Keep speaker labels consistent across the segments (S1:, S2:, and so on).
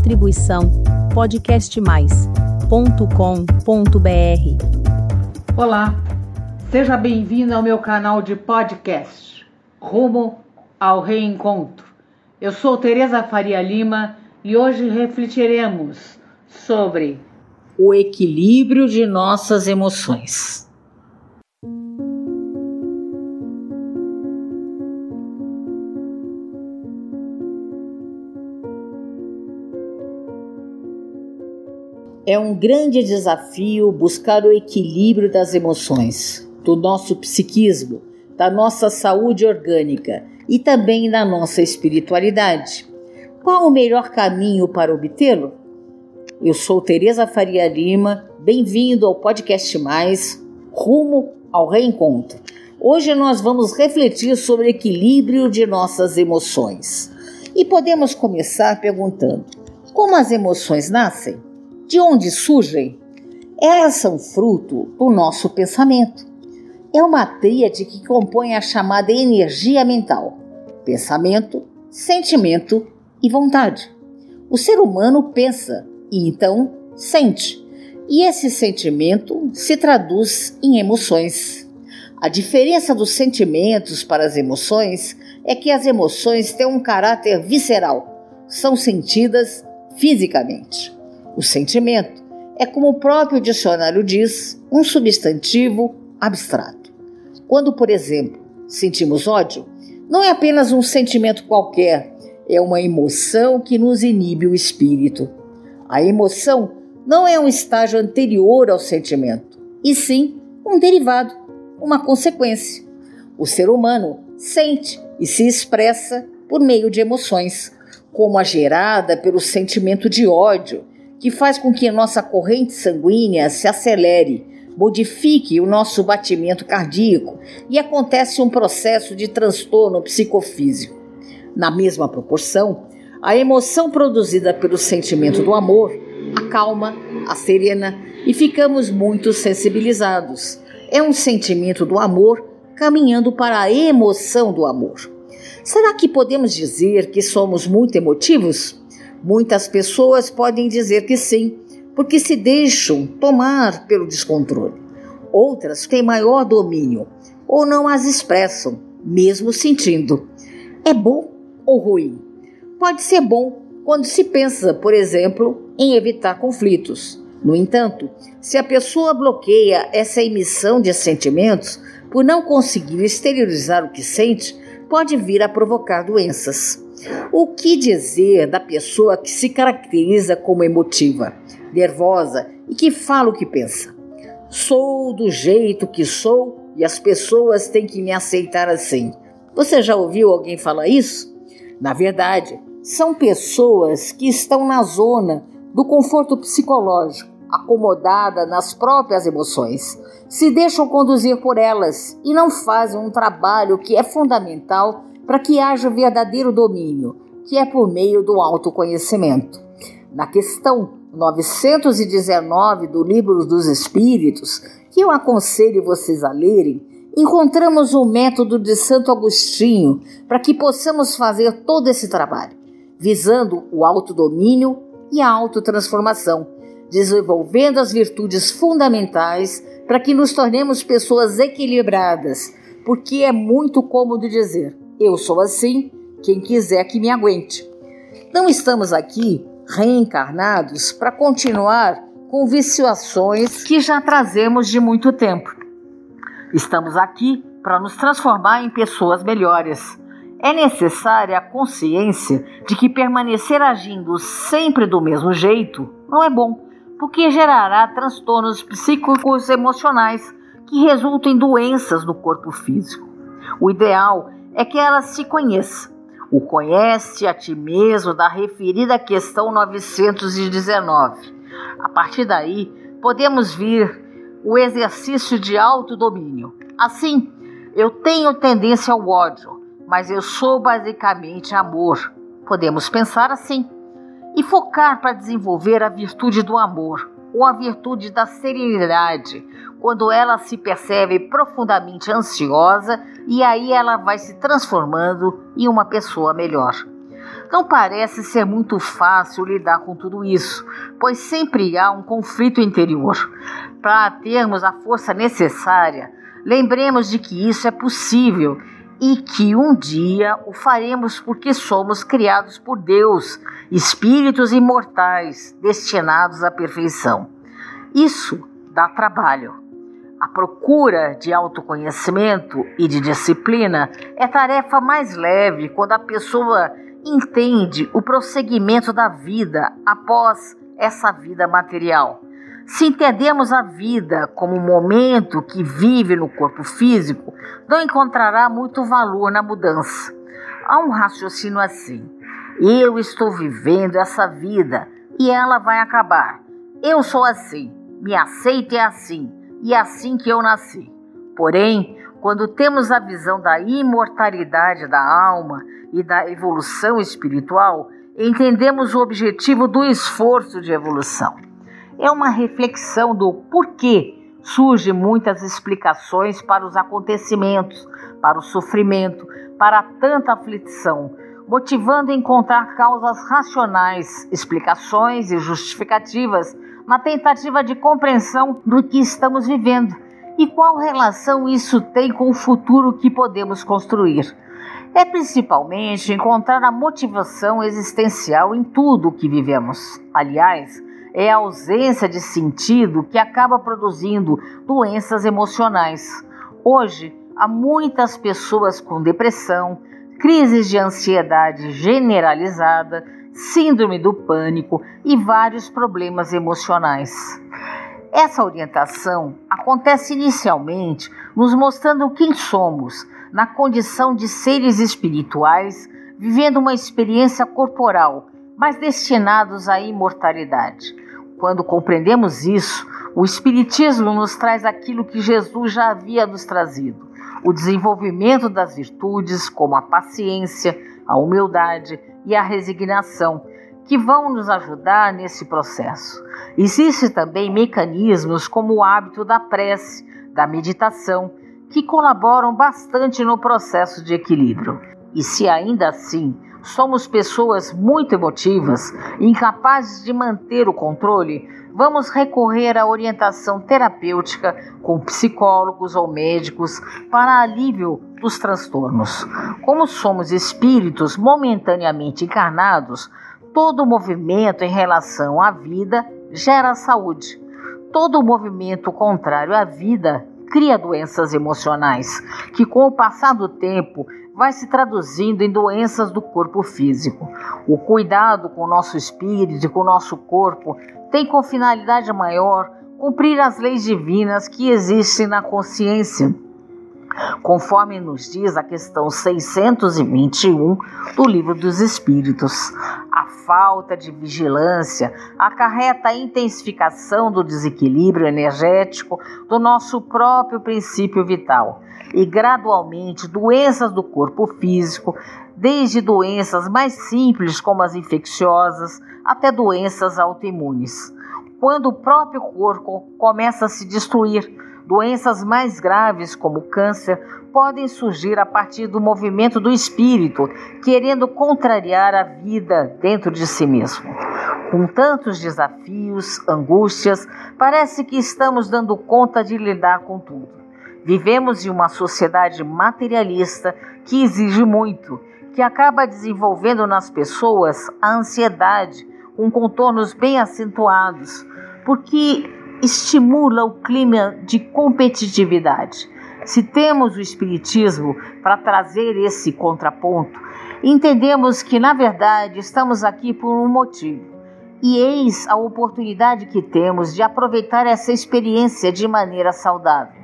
S1: Distribuição podcastmais.com.br.
S2: Olá, seja bem-vindo ao meu canal de podcast Rumo ao Reencontro. Eu sou Tereza Faria Lima e hoje refletiremos sobre o equilíbrio de nossas emoções. É um grande desafio buscar o equilíbrio das emoções, do nosso psiquismo, da nossa saúde orgânica e também da nossa espiritualidade. Qual o melhor caminho para obtê-lo? Eu sou Tereza Faria Lima, bem-vindo ao podcast Mais Rumo ao Reencontro. Hoje nós vamos refletir sobre o equilíbrio de nossas emoções. E podemos começar perguntando: como as emoções nascem? De onde surgem? Elas são fruto do nosso pensamento. É uma tríade que compõe a chamada energia mental: pensamento, sentimento e vontade. O ser humano pensa e então sente, e esse sentimento se traduz em emoções. A diferença dos sentimentos para as emoções é que as emoções têm um caráter visceral, são sentidas fisicamente. O sentimento é, como o próprio dicionário diz, um substantivo abstrato. Quando, por exemplo, sentimos ódio, não é apenas um sentimento qualquer, é uma emoção que nos inibe o espírito. A emoção não é um estágio anterior ao sentimento, e sim um derivado, uma consequência. O ser humano sente e se expressa por meio de emoções, como a gerada pelo sentimento de ódio, que faz com que nossa corrente sanguínea se acelere, modifique o nosso batimento cardíaco e acontece um processo de transtorno psicofísico. Na mesma proporção, a emoção produzida pelo sentimento do amor acalma, a serena e ficamos muito sensibilizados. É um sentimento do amor caminhando para a emoção do amor. Será que podemos dizer que somos muito emotivos? Muitas pessoas podem dizer que sim, porque se deixam tomar pelo descontrole. Outras têm maior domínio ou não as expressam, mesmo sentindo. É bom ou ruim? Pode ser bom quando se pensa, por exemplo, em evitar conflitos. No entanto, se a pessoa bloqueia essa emissão de sentimentos por não conseguir exteriorizar o que sente, pode vir a provocar doenças. O que dizer da pessoa que se caracteriza como emotiva, nervosa e que fala o que pensa? Sou do jeito que sou e as pessoas têm que me aceitar assim. Você já ouviu alguém falar isso? Na verdade, são pessoas que estão na zona do conforto psicológico, acomodada nas próprias emoções, se deixam conduzir por elas e não fazem um trabalho que é fundamental para que haja verdadeiro domínio, que é por meio do autoconhecimento. Na questão 919 do Livro dos Espíritos, que eu aconselho vocês a lerem, encontramos o método de Santo Agostinho para que possamos fazer todo esse trabalho, visando o autodomínio e a autotransformação, desenvolvendo as virtudes fundamentais para que nos tornemos pessoas equilibradas, porque é muito cômodo dizer: eu sou assim, quem quiser que me aguente. Não estamos aqui reencarnados para continuar com viciações que já trazemos de muito tempo. Estamos aqui para nos transformar em pessoas melhores. É necessária a consciência de que permanecer agindo sempre do mesmo jeito não é bom, porque gerará transtornos psíquicos emocionais que resultam em doenças no corpo físico. O ideal é que ela se conheça. O conhece a ti mesmo da referida questão 919. A partir daí, podemos vir o exercício de autodomínio. Assim, eu tenho tendência ao ódio, mas eu sou basicamente amor. Podemos pensar assim e focar para desenvolver a virtude do amor ou a virtude da serenidade, quando ela se percebe profundamente ansiosa e aí ela vai se transformando em uma pessoa melhor. Não parece ser muito fácil lidar com tudo isso, pois sempre há um conflito interior. Para termos a força necessária, lembremos de que isso é possível e que um dia o faremos porque somos criados por Deus, espíritos imortais destinados à perfeição. Isso dá trabalho. A procura de autoconhecimento e de disciplina é tarefa mais leve quando a pessoa entende o prosseguimento da vida após essa vida material. Se entendemos a vida como um momento que vive no corpo físico, não encontrará muito valor na mudança. Há um raciocínio assim: eu estou vivendo essa vida e ela vai acabar. Eu sou assim, me aceito é assim, e é assim que eu nasci. Porém, quando temos a visão da imortalidade da alma e da evolução espiritual, entendemos o objetivo do esforço de evolução. É uma reflexão do porquê surgem muitas explicações para os acontecimentos, para o sofrimento, para tanta aflição, motivando a encontrar causas racionais, explicações e justificativas, uma tentativa de compreensão do que estamos vivendo e qual relação isso tem com o futuro que podemos construir. É principalmente encontrar a motivação existencial em tudo o que vivemos. Aliás, é a ausência de sentido que acaba produzindo doenças emocionais. Hoje, há muitas pessoas com depressão, crises de ansiedade generalizada, síndrome do pânico e vários problemas emocionais. Essa orientação acontece inicialmente nos mostrando quem somos, na condição de seres espirituais, vivendo uma experiência corporal, mas destinados à imortalidade. Quando compreendemos isso, o Espiritismo nos traz aquilo que Jesus já havia nos trazido: o desenvolvimento das virtudes, como a paciência, a humildade e a resignação, que vão nos ajudar nesse processo. Existem também mecanismos como o hábito da prece, da meditação, que colaboram bastante no processo de equilíbrio. E se ainda assim somos pessoas muito emotivas, incapazes de manter o controle, vamos recorrer à orientação terapêutica com psicólogos ou médicos para alívio dos transtornos. Como somos espíritos momentaneamente encarnados, todo movimento em relação à vida gera saúde. Todo movimento contrário à vida cria doenças emocionais, que com o passar do tempo vai se traduzindo em doenças do corpo físico. O cuidado com o nosso espírito e com o nosso corpo tem como finalidade maior cumprir as leis divinas que existem na consciência conforme nos diz a questão 621 do Livro dos Espíritos. A falta de vigilância acarreta a intensificação do desequilíbrio energético do nosso próprio princípio vital e, gradualmente, doenças do corpo físico, desde doenças mais simples, como as infecciosas, até doenças autoimunes. Quando o próprio corpo começa a se destruir, Doenças mais graves, como câncer, podem surgir a partir do movimento do espírito, querendo contrariar a vida dentro de si mesmo. Com tantos desafios, angústias, parece que estamos dando conta de lidar com tudo. Vivemos em uma sociedade materialista que exige muito, que acaba desenvolvendo nas pessoas a ansiedade com contornos bem acentuados, porque estimula o clima de competitividade. Se temos o Espiritismo para trazer esse contraponto, entendemos que, na verdade, estamos aqui por um motivo. E eis a oportunidade que temos de aproveitar essa experiência de maneira saudável.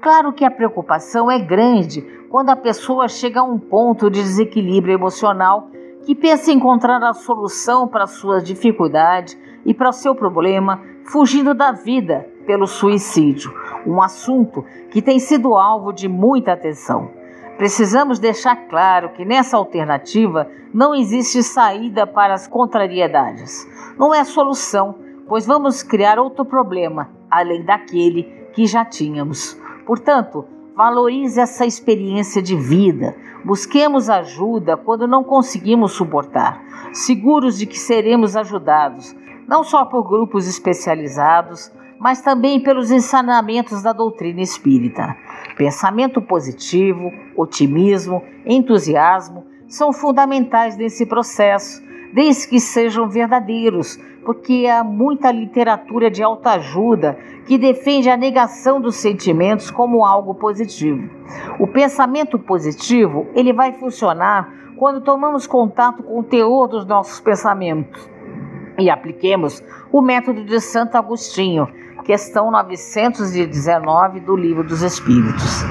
S2: Claro que a preocupação é grande quando a pessoa chega a um ponto de desequilíbrio emocional que pensa encontrar a solução para suas dificuldades e para seu problema fugindo da vida pelo suicídio, um assunto que tem sido alvo de muita atenção. Precisamos deixar claro que nessa alternativa não existe saída para as contrariedades. Não é solução, pois vamos criar outro problema além daquele que já tínhamos. Portanto, Valorize essa experiência de vida. Busquemos ajuda quando não conseguimos suportar, seguros de que seremos ajudados, não só por grupos especializados, mas também pelos ensinamentos da doutrina espírita. Pensamento positivo, otimismo, entusiasmo são fundamentais nesse processo, desde que sejam verdadeiros, porque há muita literatura de autoajuda que defende a negação dos sentimentos como algo positivo. O pensamento positivo, ele vai funcionar quando tomamos contato com o teor dos nossos pensamentos e apliquemos o método de Santo Agostinho, questão 919 do Livro dos Espíritos.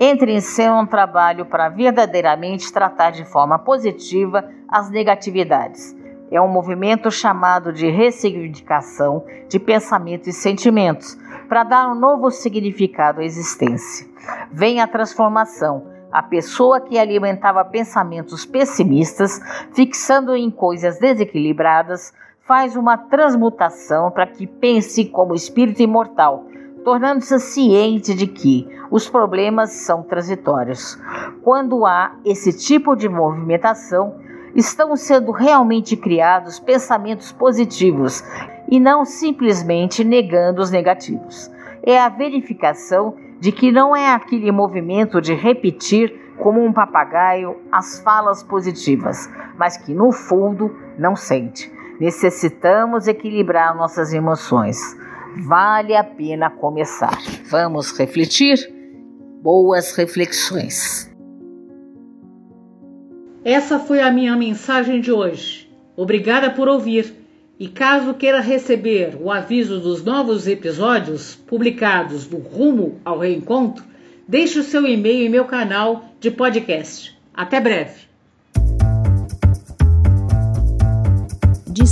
S2: Entre em cena um trabalho para verdadeiramente tratar de forma positiva as negatividades é um movimento chamado de ressignificação de pensamentos e sentimentos, para dar um novo significado à existência. Vem a transformação. A pessoa que alimentava pensamentos pessimistas, fixando em coisas desequilibradas, faz uma transmutação para que pense como espírito imortal, tornando-se ciente de que os problemas são transitórios. Quando há esse tipo de movimentação, estão sendo realmente criados pensamentos positivos e não simplesmente negando os negativos. É a verificação de que não é aquele movimento de repetir como um papagaio as falas positivas, mas que no fundo não sente. Necessitamos equilibrar nossas emoções. Vale a pena começar. Vamos refletir? Boas reflexões.
S1: Essa foi a minha mensagem de hoje. Obrigada por ouvir. E caso queira receber o aviso dos novos episódios publicados do Rumo ao Reencontro, deixe o seu e-mail em meu canal de podcast. Até breve.